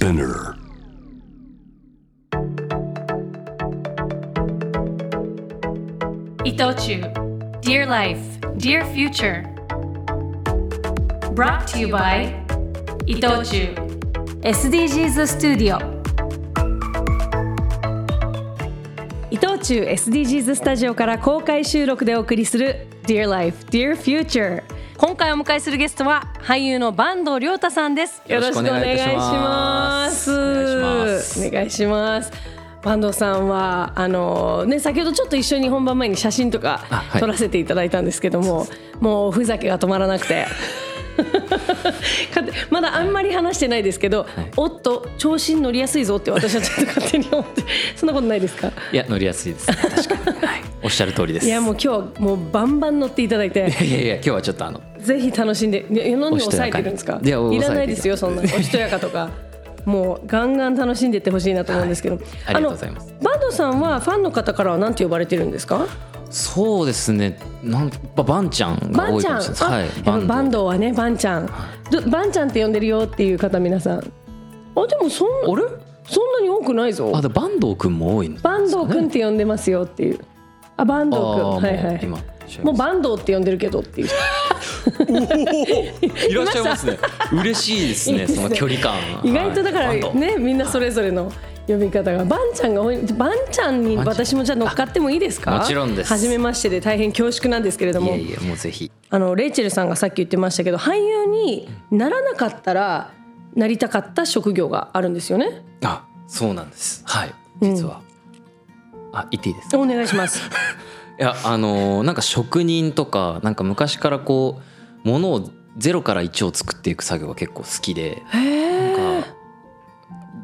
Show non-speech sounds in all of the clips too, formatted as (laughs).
Spinner. 伊藤忠 Dear Life, Dear Future Brought to you by 伊藤忠 SDGs スタジオ伊藤忠 SDGs スタジオから公開収録でお送りする Dear Life, Dear Future 今回お迎えするゲストは俳優の坂東亮太さんです。よろしくお願いします。お願いします。お願いします。坂東さんはあのね先ほどちょっと一緒に本番前に写真とか撮らせていただいたんですけども、もうおふざけが止まらなくて。(laughs) まだあんまり話してないですけど、おっと調子に乗りやすいぞって私はちょっと勝手に思ってそんなことないですか？いや乗りやすいです。ね確かに、はい、おっしゃる通りです。いやもう今日もうバンバン乗っていただいて。いやいや今日はちょっとあのぜひ楽しんでいや何で抑えてるんですか？いやらないですよそんな。(laughs) おしとやかとか。もうガンガン楽しんでいってほしいなと思うんですけど、ありがとうございます。バンドさんはファンの方からは何て呼ばれてるんですか？そうですね。なんばバンちゃんが多いかもしれない。はい。あやっぱバンド。はねバンちゃん、どバンちゃんって呼んでるよっていう方皆さん。あでもそんなあれ？そんなに多くないぞ。あでバンド君も多いんですバンド君って呼んでますよっていう。あバンド君はいはい。今もうバンドって呼んでるけどっていう。(laughs) いらっしゃいますね。嬉しいですねその距離感。意外とだからねみんなそれぞれの呼び方が。バンちゃんがバンちゃんに私もじゃあ乗っかってもいいですか？もちろんです。初めましてで大変恐縮なんですけれども。いえいえもうぜひ。あのレイチェルさんがさっき言ってましたけど俳優にならなかったらなりたかった職業があるんですよね？あそうなんです。はい。実は、あ言っていいですか？お願いします (laughs) いやあのーなんか職人とかなんか昔からこうものをゼロから1を作っていく作業が結構好きでなんか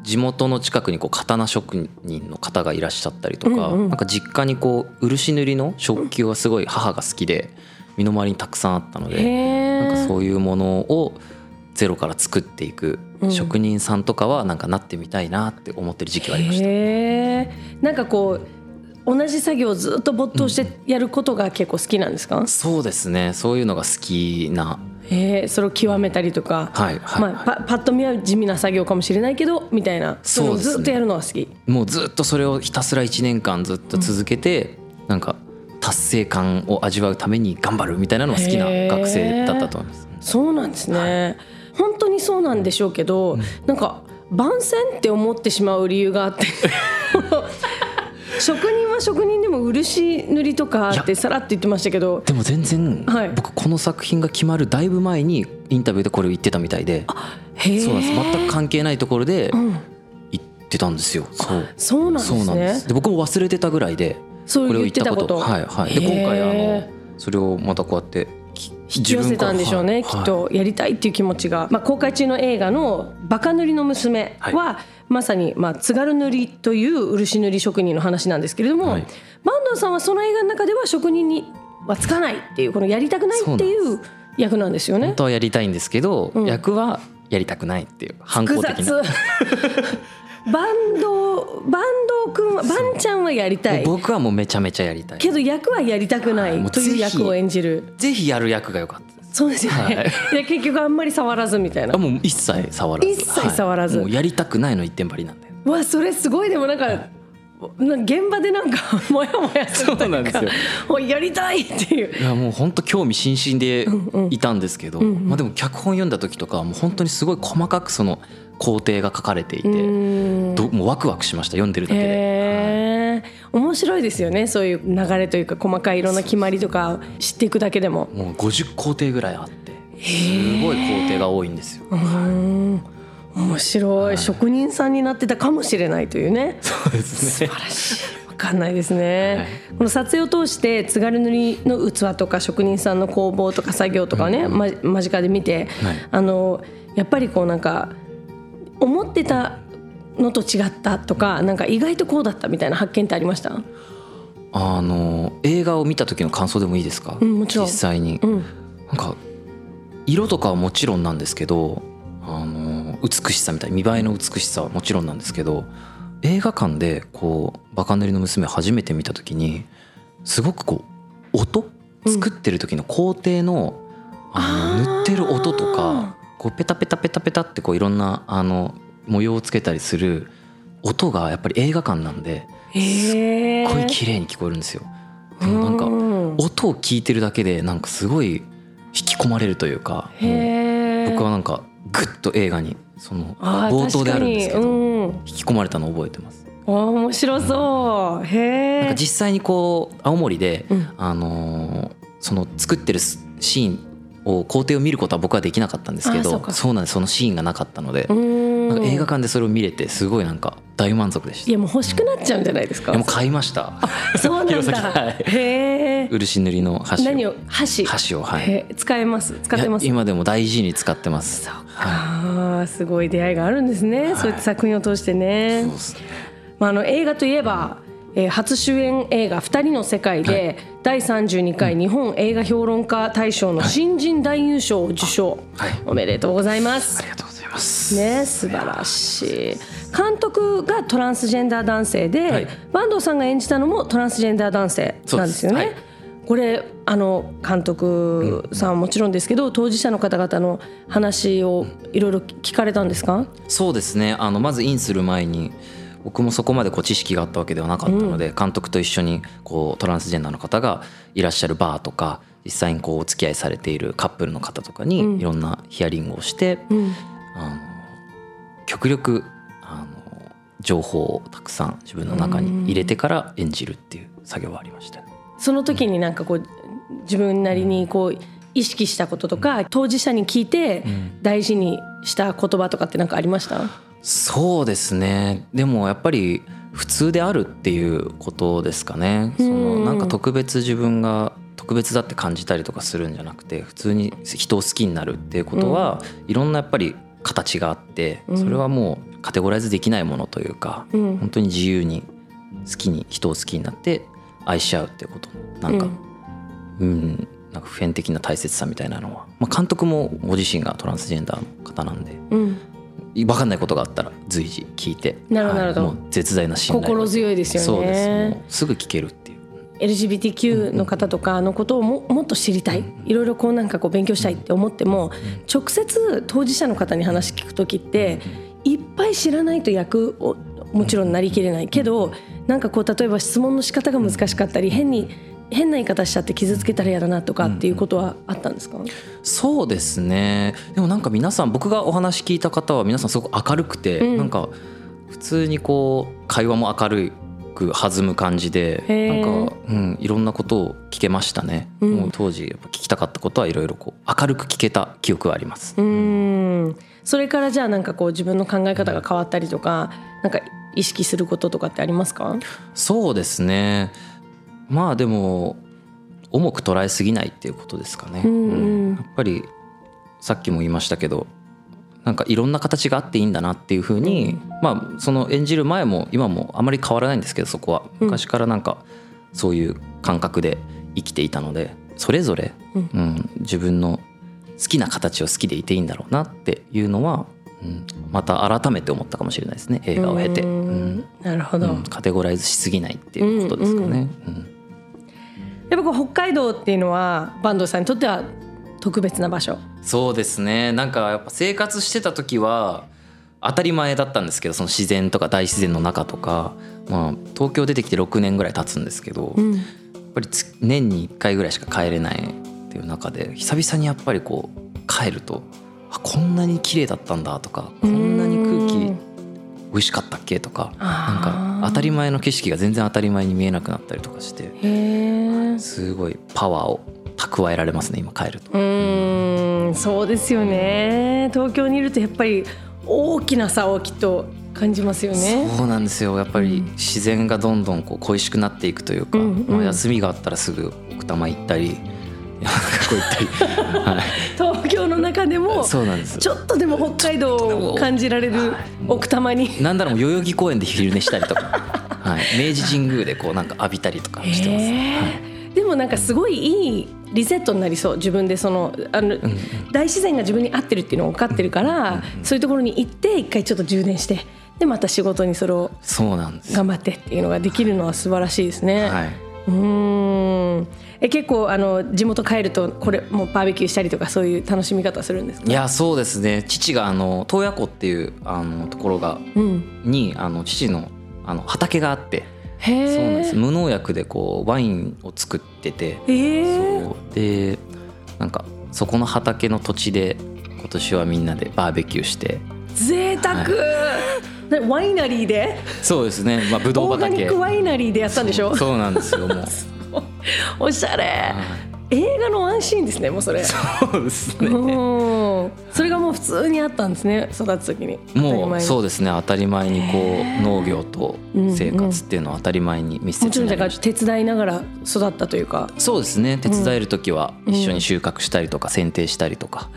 地元の近くにこう刀職人の方がいらっしゃったりとか、うんうん。なんか実家にこう漆塗りの食器がすごい母が好きで身の回りにたくさんあったのへでえなんかそういうものをゼロから作っていくうん。職人さんとかはなんかなってみたいなって思ってる時期はありました。なんかこう同じ作業をずっと没頭してやることが結構好きなんですか、そうですね。そういうのが好きな。へえそれを極めたりとか、はいはい、まあ、パパッと見は地味な作業かもしれないけどみたいな。そういうのをずっとやるのが好き。もうずっとそれをひたすら1年間ずっと続けて、なんか達成感を味わうために頑張るみたいなのが好きな学生だったと思います。そうなんですね、本当にそうなんでしょうけど、なんか番宣って思ってしまう理由があって職人は職人でも漆塗りとかってさらっと言ってましたけど。でも全然、はい。僕この作品が決まるだいぶ前にインタビューでこれを言ってたみたいで。へえ。そうなんです。全く関係ないところでん。言ってたんですよ。そう。そうなんですそうなんでねす。で僕も忘れてたぐらいでそうこれを言ってたこと。はいはい。で今回あのそれをまたこうやって引き寄せたんでしょうね、きっとやりたいっていう気持ちが、まあ、公開中の映画の「バカ塗りの娘は」はまさに、まあ、津軽塗りという漆塗り職人の話なんですけれども、はい。坂東さんはその映画の中では職人にはつかないっていうこのやりたくないっていう役なんですよね。本。当はやりたいんですけど、ん。役はやりたくないっていう反抗的なバンドバンド君はバンちゃんはやりたい。僕はもうめちゃめちゃやりたい。けど役はやりたくなはい。いという役を演じる。ぜひやる役が良かったそうですよね、はい。いや結局あんまり触らずみたいな。あもう一切触らず。一切触らず。はい。もうやりたくないの一点張りなんで。うわそれすごい。でもなんか、なんか現場でなんかモヤモヤするというかそうやりたいっていう。いやもう本当興味津々でいたんですけど、まあでも脚本読んだ時とかはもう本当にすごい細かくその工程が書かれていてうん。どもうワクワクしました読んでるだけで、へえ面白いですよねそういう流れというか細かいいろんな決まりとか知っていくだけでも。もう50工程ぐらいあってすごい工程が多いんですよ。うん面白い、職人さんになってたかもしれないというね。そうですね。素晴らしい。わかんないですね、はい。この撮影を通して津軽塗りの器とか職人さんの工房とか作業とかをね、ま間近で見て、はい。あのやっぱりこうなんか思ってたのと違ったとかなんか意外とこうだったみたいな発見ってありました？あの映画を見た時の感想でもいいですか、うん。実際に、うん。なんか色とかはもちろんなんですけどあの美しさみたい見栄えの美しさはもちろんなんですけど映画館でこう「バカ塗りの娘」初めて見た時にすごくこう音作ってる時の工程の,、あの塗ってる音とかこうペタペタペタペタってこういろんなあの模様をつけたりする音がやっぱり映画館なんですっごい綺麗に聞こえるんですよ。でもなんかうん。音を聞いてるだけでなんかすごい引き込まれるというか僕はなんかグッと映画にその冒頭であるんですけどうん。引き込まれたのを覚えてます。あー面白そう。へえなんか実際にこう青森で、うん。あのーその作ってるシーンを工程を見ることは僕はできなかったんですけどそうなんです。そのシーンがなかったので、うんなんか映画館でそれを見れてすごいなんか大満足でした。いいやもう欲しくなっちゃうんじゃないですか？やもう買いました。そうなんだ、はい。へえ漆塗りの箸を。何を？箸？箸をはい。使えます？使ってます？今でも大事に使ってます。そうか、はすごい出会いがあるんですね、そういった作品を通してね。そうですね。まあ、あの映画といえば、えー初主演映画「二人の世界で」第32回日本映画評論家大賞の新人男優賞を受賞、はい。おめでとうございます。ありがとういます。ね素晴らしい。監督がトランスジェンダー男性で、はい。坂東さんが演じたのもトランスジェンダー男性なんですよね。これあの監督さんはもちろんですけど、当事者の方々の話をいろいろ聞かれたんですか、そうですね。あのまずインする前に僕もそこまでこう知識があったわけではなかったので、監督と一緒にこうトランスジェンダーの方がいらっしゃるバーとか実際にこうお付き合いされているカップルの方とかにいろんなヒアリングをして、うんあの極力あの情報をたくさん自分の中に入れてから演じるっていう作業はありました。ね。その時になんかこう自分なりにこう意識したこととか当事者に聞いて大事にした言葉とかって何かありました、そうですね。でもやっぱり普通であるっていうことですかね。そのなんか特別自分が特別だって感じたりとかするんじゃなくて普通に人を好きになるっていうことは、いろんなやっぱり形があってそれはもうカテゴライズできないものというか、うん。本当に自由に好きに人を好きになって愛し合うっていうこと。のなんか、うん、なんか普遍的な大切さみたいなのは、まあ、監督もご自身がトランスジェンダーの方なんでうん、分かんないことがあったら随時聞いてなるほど絶大な信頼心強いですよね。そうです。もうすぐ聞けるって LGBTQ の方とかのことをももっと知りたい。いろいろこうなんかこう勉強したいって思っても直接当事者の方に話聞く時っていっぱい知らないと役をもちろんなりきれない。けどなんかこう例えば質問の仕方が難しかったり変に変な言い方しちゃって傷つけたら嫌だなとかっていうことはあったんですか、そうですね。でもなんか皆さん僕がお話聞いた方は皆さんすごく明るくて、うん。なんか普通にこう会話も明るく弾む感じでなんか、うん、いろんなことを聞けましたね、うん。もう当時やっぱ聞きたかったことはいろいろこう明るく聞けた記憶はあります、うーん。それからじゃあなんかこう自分の考え方が変わったりとかなんか意識することとかってありますか？そうですね。まあでも重く捉えすぎないっていうことですかね、うん。うん。やっぱりさっきも言いましたけどなんかいろんな形があっていいんだなっていうふうに、まあその演じる前も今もあまり変わらないんですけどそこは。うん。昔からなんかそういう感覚で生きていたのでそれぞれ、うん。うん自分の好きな形を好きでいていいんだろうなっていうのは、うん、また改めて思ったかもしれないですね映画を経て、うん。ん。なるほど、うんカテゴライズしすぎないっていうことですかね。うん。やっぱこう北海道っていうのは坂東さんにとっては特別な場所。そうですね。なんかやっぱ生活してた時は当たり前だったんですけどその自然とか大自然の中とか、まあ、東京出てきて6年ぐらい経つんですけど、やっんぱりつ年に1回ぐらいしか帰れないっていう中で久々にやっぱりこう帰るとあこんなに綺麗だったんだとかこんなに空気美味しかったっけとかなんか当たり前の景色が全然当たり前に見えなくなったりとかしてすごいパワーを蓄えられますね今帰ると。うーんそうですよね。東京にいるとやっぱり大きな差をきっと感じますよね。そうなんですよ。やっぱり自然がどんどんこう恋しくなっていくというか、うんうん。まあ休みがあったらすぐ奥多摩行ったり (laughs) 山中湖行ったり、(laughs) は東京の中でもい、そうなんですちょっとでも北海道を感じられる奥多摩に。なんだろう代々木公園で昼寝したりとか、はい、明治神宮でこうなんか浴びたりとかしてます、へーでもなんかすごいいいリセットになりそう自分でそのあの、大自然が自分に合ってるっていうのが分かってるから、そういうところに行って一回ちょっと充電してでまた仕事にそれをそうなんです。頑張ってっていうのができるのは素晴らしいですね。はい、うーん。え結構あの地元帰るとこれもうバーベキューしたりとかそういう楽しみ方するんですか？いやそうですね。父があの洞爺湖っていうあのところがうん。にあの父のあの畑があってそうなんです。無農薬でこうワインを作ってて。えー、そう。でなんかそこの畑の土地で今年はみんなでバーベキューして。贅沢、ねワイナリーで？そうですね。まあブドウオーガニ畑ックワイナリーでやったんでしょ？そうなんですよもう。(laughs) おしゃれ。はい映画のワンシーンですねもうそれ。そうですね。うん。それがもう普通にあったんですね育つ時に。もうそううですね。当たり前にこう農業と生活っていうのは当たり前に密もちろんだから手伝いながら育ったというか。そうですね。手伝える時は一緒に収穫したりとか剪定したりとか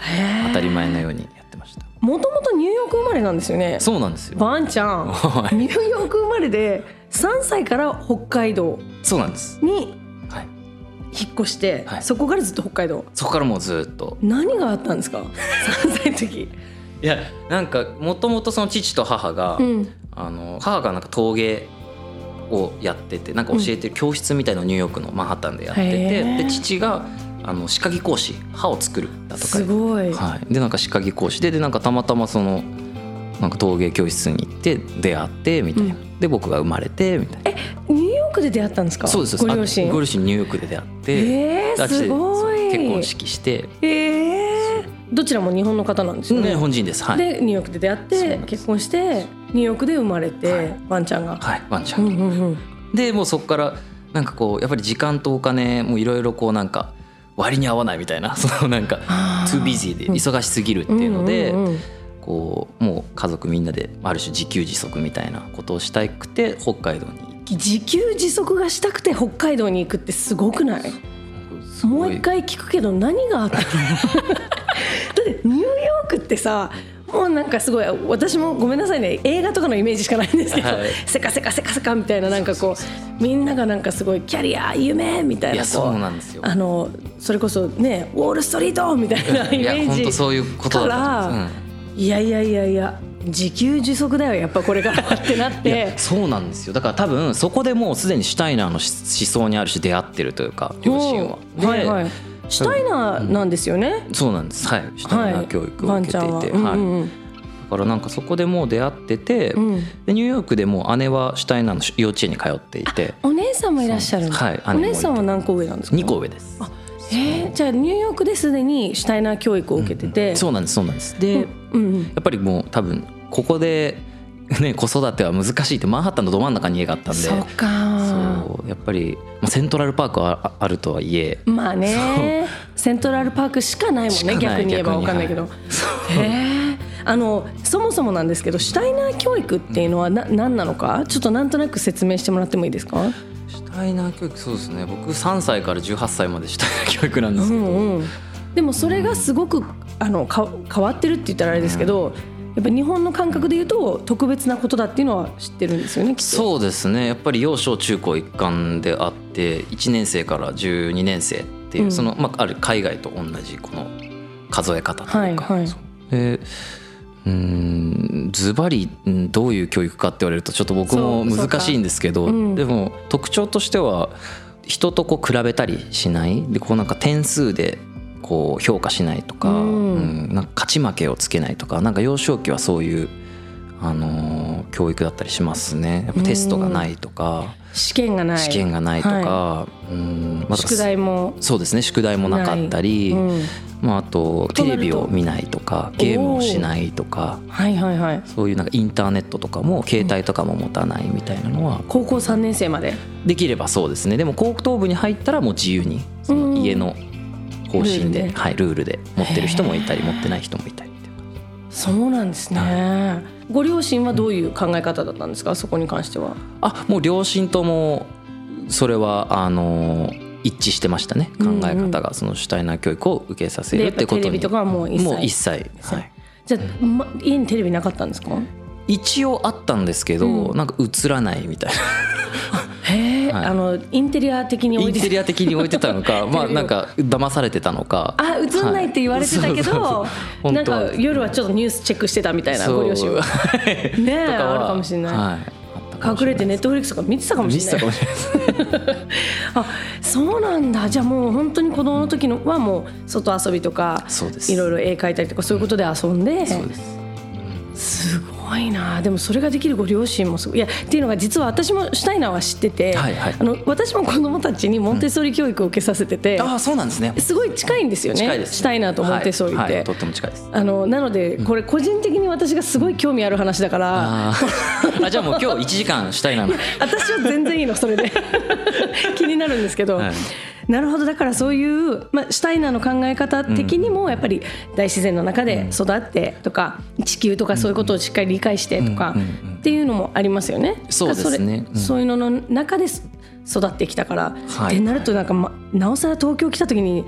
当たり前のようにやってました。もともとニューヨーク生まれなんですよね。そうなんですよ。バンちゃん。はい。ニューヨーク生まれで3歳から北海道そうなんです。にはい引っ越して、はい。そこからずっと北海道。そこからもうずっと。何があったんですか？3歳の時。(laughs) いやなんかもともとその父と母が、うん。あの母がなんか陶芸をやっててなんか教えてる教室みたいのをニューヨークのマンハッタンでやってて、へーで父があの歯科技講師歯を作るだとか。すごい、はい、でなんか歯科技講師ででなんかたまたまそのなんか陶芸教室に行って出会ってみたいな、で僕が生まれてみたいな。ニューヨークで出会ったんですか？そうですご両親？あご両親ニューヨークで出会って、えー、すごい。結婚式して、えー、どちらも日本の方なんですよね、日本人です。はい、でニューヨークで出会って結婚してニューヨークで生まれて、はい。ワンちゃんが、はい、ワンちゃん、うんうんうんでもうそこからなんかこうやっぱり時間とお金もいろいろこうなんか割に合わないみたいな (laughs) そのなんかあー。too busy で忙しすぎるっていうので、んんん。こうもう家族みんなである種自給自足みたいなことをしたくて北海道に自給自足がしたくて北海道に行くってすごくない？もう一回聞くけど何があったの？(laughs) だってニューヨークってさもうなんかすごい私もごめんなさいね。映画とかのイメージしかないんですけど、はい。せかせかせかせかみたいななんかこうみんながなんかすごいキャリア夢みたいなそうなんですよ。あのそれこそねウォール・ストリートみたいなイメージそういうことだからいやいやいやいや自給自足だよやっぱこれからってなって。そうなんですよ。だから多分そこでもうすでにシュタイナーの思想にある種出会ってるというか両親は。うんはいはい。シュタイナーなんですよね、そうなんです。はい。シュタイナー教育を受けていて、は、はい。うんうんだからなんかそこでもう出会ってて、うん。でニューヨークでもう姉はシュタイナーの幼稚園に通っていて。お姉さんもいらっしゃるはい。お姉さんは何個上なんですか？2個上ですえー、じゃあニューヨークですでにシュタイナー教育を受けてて、そうなんですそうなんです。で、うんうんやっぱりもう多分ここで、ね、子育ては難しいってマンハッタンのど真ん中に家があったんで。そうか。そうやっぱり、まあ、セントラルパークはああるとはいえ。まあね。セントラルパークしかないもんね逆に言えば分かんないけど、へえあのそもそもなんですけどシュタイナー教育っていうのはな何なのか？ちょっとなんとなく説明してもらってもいいですか？シュタイナー教育そうですね。僕3歳から18歳までシュタイナー教育なんでうすけど、んうん。でもそれがすごくあのか変わってるって言ったらあれですけど、やっぱ日本の感覚で言うと特別なことだっていうのは知ってるんですよねきっと。そうですね。やっぱり幼少中高一貫であって1年生から12年生っていう、うん。その、まあ、ある海外と同じこの数え方というか、はいはい。でうーんズバリうんどういう教育かって言われるとちょっと僕も難しいんですけど、うん。でも特徴としては人とこう比べたりしない？でこうなんか点数でこう評価しないとか,、うん。うんなんか勝ち負けをつけないとかなんか幼少期はそういう、あのー教育だったりしますね。やっぱテストがないとか、試験がない。試験がないとか、はうん。また宿題もそうですね。宿題もなかったり、うん。まあ、あとテレビを見ないとかゲームをしないとか。はいはいはい。そういうなんかインターネットとかも携帯とかも持たないみたいなのは。高校3年生まで？できればそうですね。でも高等部に入ったらもう自由にその家の方針でルールで。はい、ルールで持ってる人もいたり持ってない人もいたりそうなんですね、ご両親はどういう考え方だったんですか？そこに関しては。あもう両親ともそれはあの一致してましたね。考え方がそのシュタイナー教育を受けさせるってことに。テレビとかはもう一切。もう一切、はい、じゃあ、ま、家にテレビなかったんですか？一応あったんですけど、うん。なんか映らないみたいな。へえ、はい。あのインテリア的に置いてインテリア的に置いてたのか (laughs) まあなんか騙されてたのか。あ映んないって言われてたけど、はいなんか夜はちょっとニュースチェックしてたみたいなご両親は。(laughs) ねあるかもしれない、はい、隠れてネットフリックスとか見てたかもしれない (laughs) あそうなんだ。じゃあもう本当に子供の時のはもう外遊びとかいろいろ絵描いたりとかそういうことで遊んで、そうですすごいな。でもそれができるご両親もすごいいやっていうのが実は私もシュタイナーは知ってて、はいはい。あの私も子供たちにモンテッソーリ教育を受けさせてて、ああそうなんですね。すごい近いんですよね近いですシュタイナーとモンテッソーリって。はい。はい。とっても近いです。あのなのでこれ個人的に私がすごい興味ある話だから、あー。あじゃあもう (laughs) 今日1時間したいなの。私は全然いいのそれで。(laughs) 気になるんですけど、はいなるほどだからそういう、まあ、シュタイナーの考え方的にもやっぱり大自然の中で育ってとか、地球とかそういうことをしっかり理解してとかっていうのもありますよね。そうですね。うん。そういうのの中で育ってきたから、はい。ってなるとなんか、ま、なおさら東京来た時に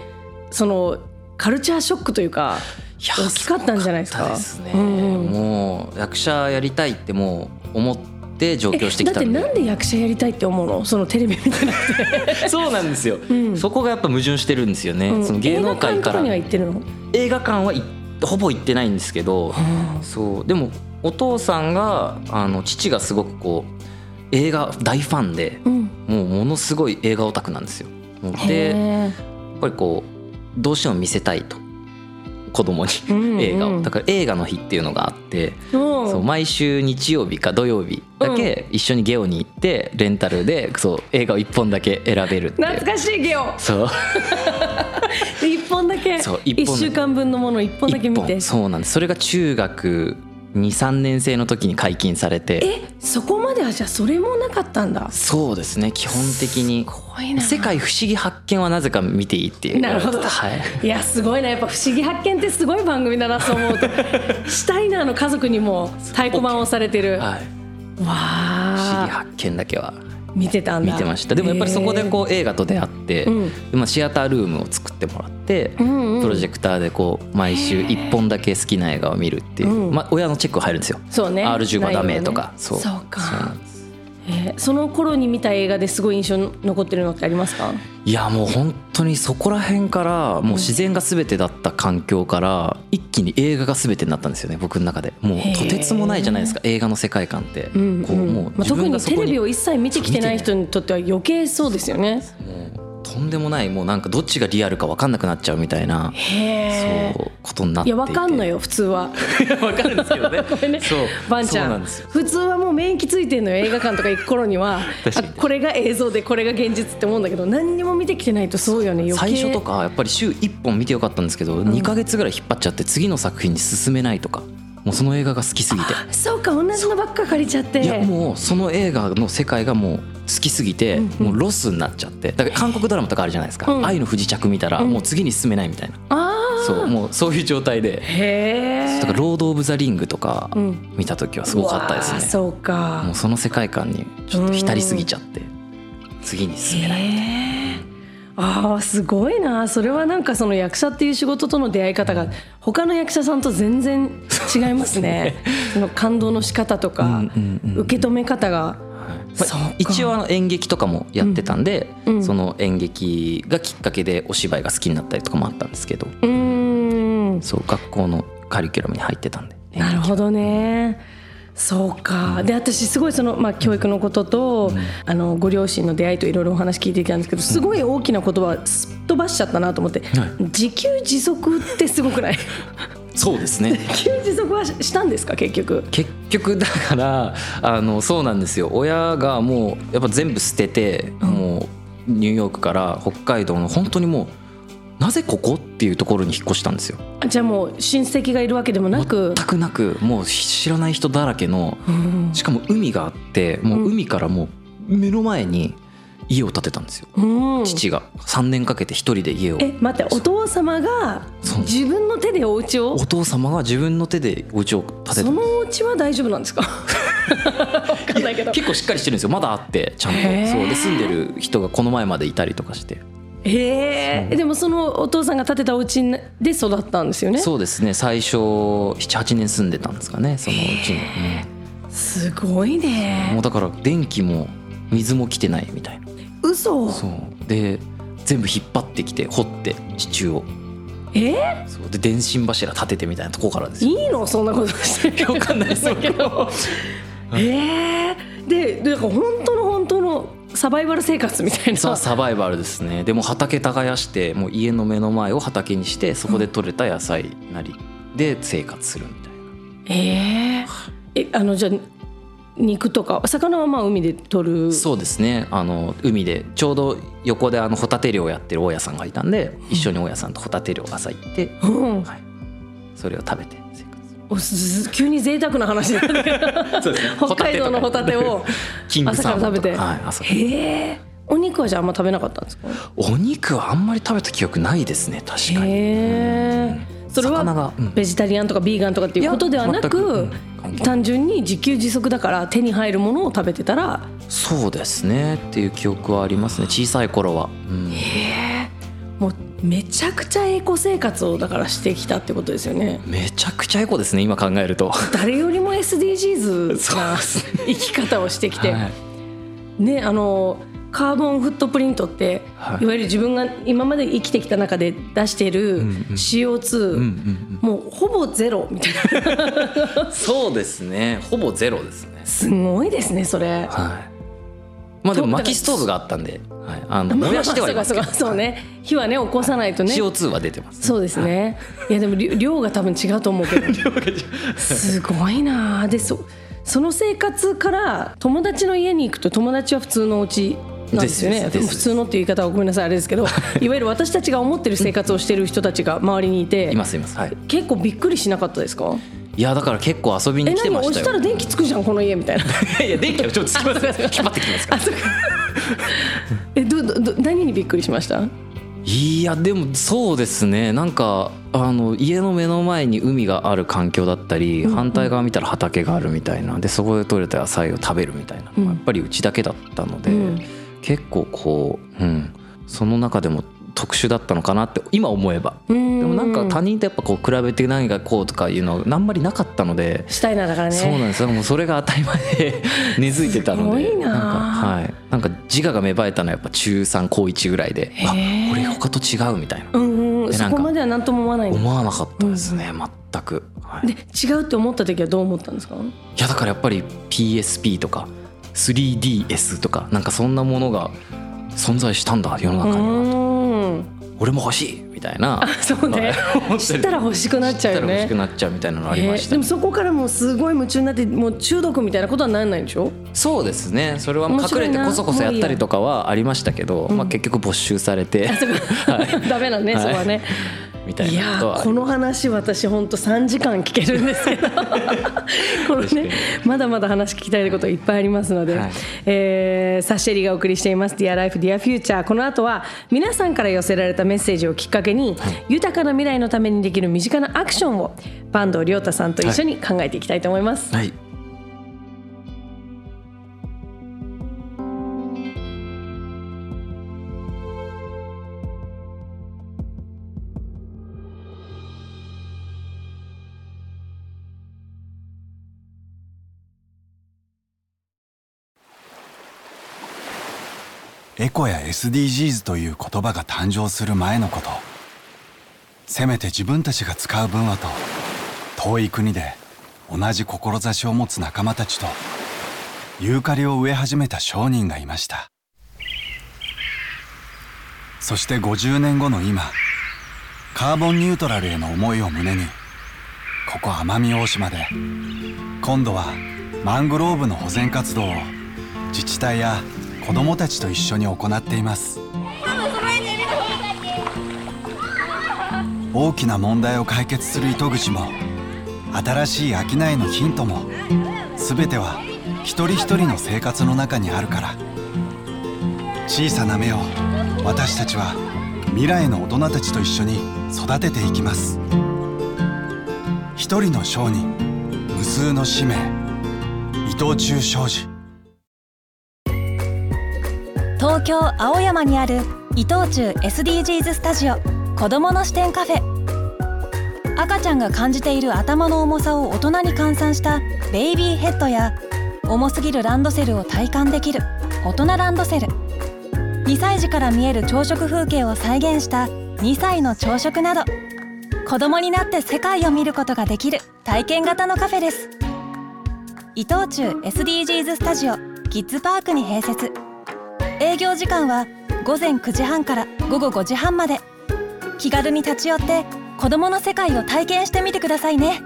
そのカルチャーショックというか大きかったんじゃないですか？ね、うんうん。もう役者やりたいってもう思って上京してきだってなんで役者やりたいって思うの？そのテレビ見てなくて。(laughs) そうなんですよ、ん。そこがやっぱ矛盾してるんですよね、うん。その芸能界か映画館とからには行ってるの？映画館はいほぼ行ってないんですけど、そう。でもお父さんがあの父がすごくこう映画大ファンでうん。もうものすごい映画オタクなんですよ。でやっへぱりこうどうしても見せたいと子供に映画を。だから映画の日っていうのがあってそう毎週日曜日か土曜日だけ一緒にゲオに行ってレンタルでそう映画を1本だけ選べるって懐かしいゲオ。そう。(laughs) 一本だけ。そう一本。一週間分のもの一本だけ見て。そうなんです。それが中学23年生の時に解禁されて。えそこまではじゃあそれもなかったんだ。そうですね。基本的に世界不思議発見はなぜか見ていいっていう。なるほど。はい。いやすごいな。やっぱ「不思議発見」ってすごい番組だなと思うと。(laughs) シュタイナーの家族にも太鼓判をされてる。わはい。不思議あ発見だけは見てたんだ。見てました。でもやっぱりそこでこう映画と出会って、まあ、シアタールームを作ってもらって、プロジェクターでこう毎週1本だけ好きな映画を見るっていう、うん。まあ、親のチェック入るんですよ。そうね。R15 はダメとか、そう。そうか。そうなんですえーその頃に見た映画ですごい印象に残ってるのってありますか？いやもう本当にそこら辺からもう自然が全てだった環境から一気に映画が全てになったんですよね僕の中で。もうとてつもないじゃないですか映画の世界観って、うんこうもうまあ、自特にテレビを一切見てきてない人にとっては余計そうですよねとんでもないもうなんかどっちがリアルか分かんなくなっちゃうみたいなそうことになっていやわかんのよ普通は。(laughs) 分かるんですけどね。(laughs) そうバンちゃん。普通はもう免疫ついてんのよ映画館とか行く頃には。(laughs) これが映像でこれが現実って思うんだけど何にも見てきてないとそうよね余計。最初とかやっぱり週1本見てよかったんですけど、2ヶ月ぐらい引っ張っちゃって次の作品に進めないとかもうその映画が好きすぎて。そうか同じのばっか借りちゃって。いやもうその映画の世界がもう好きすぎて、もうロスになっちゃって。だから韓国ドラマとかあるじゃないですか「うん。愛の不時着」見たらもう次に進めないみたいな、ああそうもうそういう状態で。へえだから「ロード・オブ・ザ・リング」とかうん。見た時はすごかったですね、そうか。もうその世界観にちょっと浸りすぎちゃって次に進めない。へえあーすごいな。それはなんかその役者っていう仕事との出会い方が他の役者さんと全然違いますね。(laughs) その感動の仕方とか、うんうんうん受け止め方が、まあ一応あの演劇とかもやってたんで、うん。うんその演劇がきっかけでお芝居が好きになったりとかもあったんですけど。うーん。そう学校のカリキュラムに入ってたんで。なるほどねそうか。で私すごいその、まあ、教育のことと、あのご両親の出会いといろいろお話聞いていたんですけどすごい大きな言葉すっ飛ばしちゃったなと思って、はい。自給自足ってすごくない？(laughs) そうですね。自給自足はししたんですか結局？結局だからあのそうなんですよ。親がもうやっぱ全部捨てて、もうニューヨークから北海道の本当にもうなぜここっていうところに引っ越したんですよ。あじゃあもう親戚がいるわけでもなく。全くなくもう知らない人だらけのうん。しかも海があってもう海からもう目の前に家を建てたんですよ。うん。父が。3年かけて一人で家を。え待ってお父様が自分の手でお家を？お父様が自分の手でお家を建てた。そのお家は大丈夫なんですか？(laughs) わかんないけど。結構しっかりしてるんですよ。まだあってちゃんと。そう。で住んでる人がこの前までいたりとかしてええでもそのお父さんが建てたお家で育ったんですよね？そうですね。最初78年住んでたんですかねそのうちに、すごいうんもねうだから電気も水も来てないみたいな。嘘。そう。で全部引っ張ってきて掘って地中を。え？そう。で電信柱立ててみたいなとこからですよ。いいの？そんなことして。わかんないです。けど。(laughs) ええでだから本当の本当のサバイバル生活みたいな。そうサバイバルですね。でも畑耕してもう家の目の前を畑にしてそこで採れた野菜なりで生活するみたいな、えー、えあのじゃあ肉とか魚はまあ海で取る？そうですね。あの海でちょうど横であのホタテ漁をやってる大家さんがいたんで一緒に大家さんとホタテ漁朝行って、うん。はい、それを食べて急に贅沢な話になる北海道のホタテを朝かから食べて、はいへえ。お肉はじゃああんま食べなかったんですか？お肉はあんまり食べた記憶ないですね確かに。へえ。それはうん。ベジタリアンとかビーガンとかっていうことではなく単純に自給自足だから手に入るものを食べてたら。そうですねっていう記憶はありますね小さい頃は、うん。へえ。もうめちゃくちゃエコ生活をだからしてきたってことですよね。めちゃくちゃエコですね今考えると。誰よりも SDGs な生き方をしてきて、はい。ねあのカーボンフットプリントって、はい。い、わゆる自分が今まで生きてきた中で出しているうんうん。CO2、うんうんうん。もうほぼゼロみたいな。(laughs) そうですね。ほぼゼロですね。すごいですねそれ。はいまあでもと薪ストーブがあったんで、はい、あの燃やしてはいますけど。そうね。火はね起こさないとね。CO2 は出てます。そうですね。い。やでも量量が多分違うと思うけど。(laughs) すごいな。あでそその生活から友達の家に行くと友達は普通のお家なんですよね。普通のっていう言い方はごめんなさいあれですけどいわゆる私たちが思ってる生活をしてる人たちが周りにいていますいます。はい。結構びっくりしなかったですか？いやだから結構遊びえに来て何押したましたよら電気つくじゃんこの家みたいな。(laughs) いや電気はちょっとつきます (laughs) 引っ張ってきますから。(laughs) えどどど何にびっくりしました？いやでもそうですね。なんかあの家の目の前に海がある環境だったり、反対側見たら畑があるみたいな。でそこで採れた野菜を食べるみたいなのがやっぱりうちだけだったので、うん。結構こう、うん、その中でも特殊だったのかなって今思えば。ででもなんか他人とやっぱこう比べて何がこうとかいうのがあんまりなかったので、したいなだからね。そうなんですよ。もうそれが当たり前で。(laughs) 根付いてたので。すごいな。んかはい。なんか自我が芽生えたのはやっぱ中3高1ぐらいで。あこれ他と違うみたいな。うんうんそこまでは何とも思わない思わなかったですね。全く、はい、でい違うって思った時はどう思ったんですか？やだからやっぱり PSP とか 3DS とかなんかそんなものが存在したんだ世のう中には。ーん俺も欲しいみたいな。そうね。(laughs) 知ったら欲しくなっちゃうよ知ったら欲しねくなっちゃうみたいなのありました、えーでもそこからもうすごい夢中になってもう中毒みたいなことはならないんでしょ？そうですね。それは隠れてこそこそやったりとかはありましたけど、まあ、結局没収されて、(laughs) ダメだね、はいそこはねみたいなことはーこの話私本当3時間聞けるんですけど。(laughs) このねまだまだ話聞きたいこといっぱいありますので、はい。えーサッシェリがお送りしています「Dear Life Dear Future」この後は皆さんから寄せられたメッセージをきっかけに、豊かな未来のためにできる身近なアクションを坂東亮太さんと一緒に考えていきたいと思います。はいエコや SDGs という言葉が誕生する前のこと。せめて自分たちが使う分はと遠い国で同じ志を持つ仲間たちとユーカリを植え始めた商人がいました。そして50年後の今カーボンニュートラルへの思いを胸にここ奄美大島で今度はマングローブの保全活動を自治体や子どもたちと一緒に行っています。大きな問題を解決する糸口も新しい商いのヒントも全ては一人一人の生活の中にあるから。小さな芽を私たちは未来の大人たちと一緒に育てていきます。一人の商人無数の使命伊藤忠商事。東京青山にある伊藤忠 SDGs スタジオ子どもの視点カフェ。赤ちゃんが感じている頭の重さを大人に換算したベイビーヘッドや重すぎるランドセルを体感できる大人ランドセル。2歳児から見える朝食風景を再現した2歳の朝食など子供になって世界を見ることができる体験型のカフェです。伊藤忠 SDGs スタジオキッズパークに併設。営業時間は午前9時半から午後5時半まで。気軽に立ち寄って子どもの世界を体験してみてくださいね。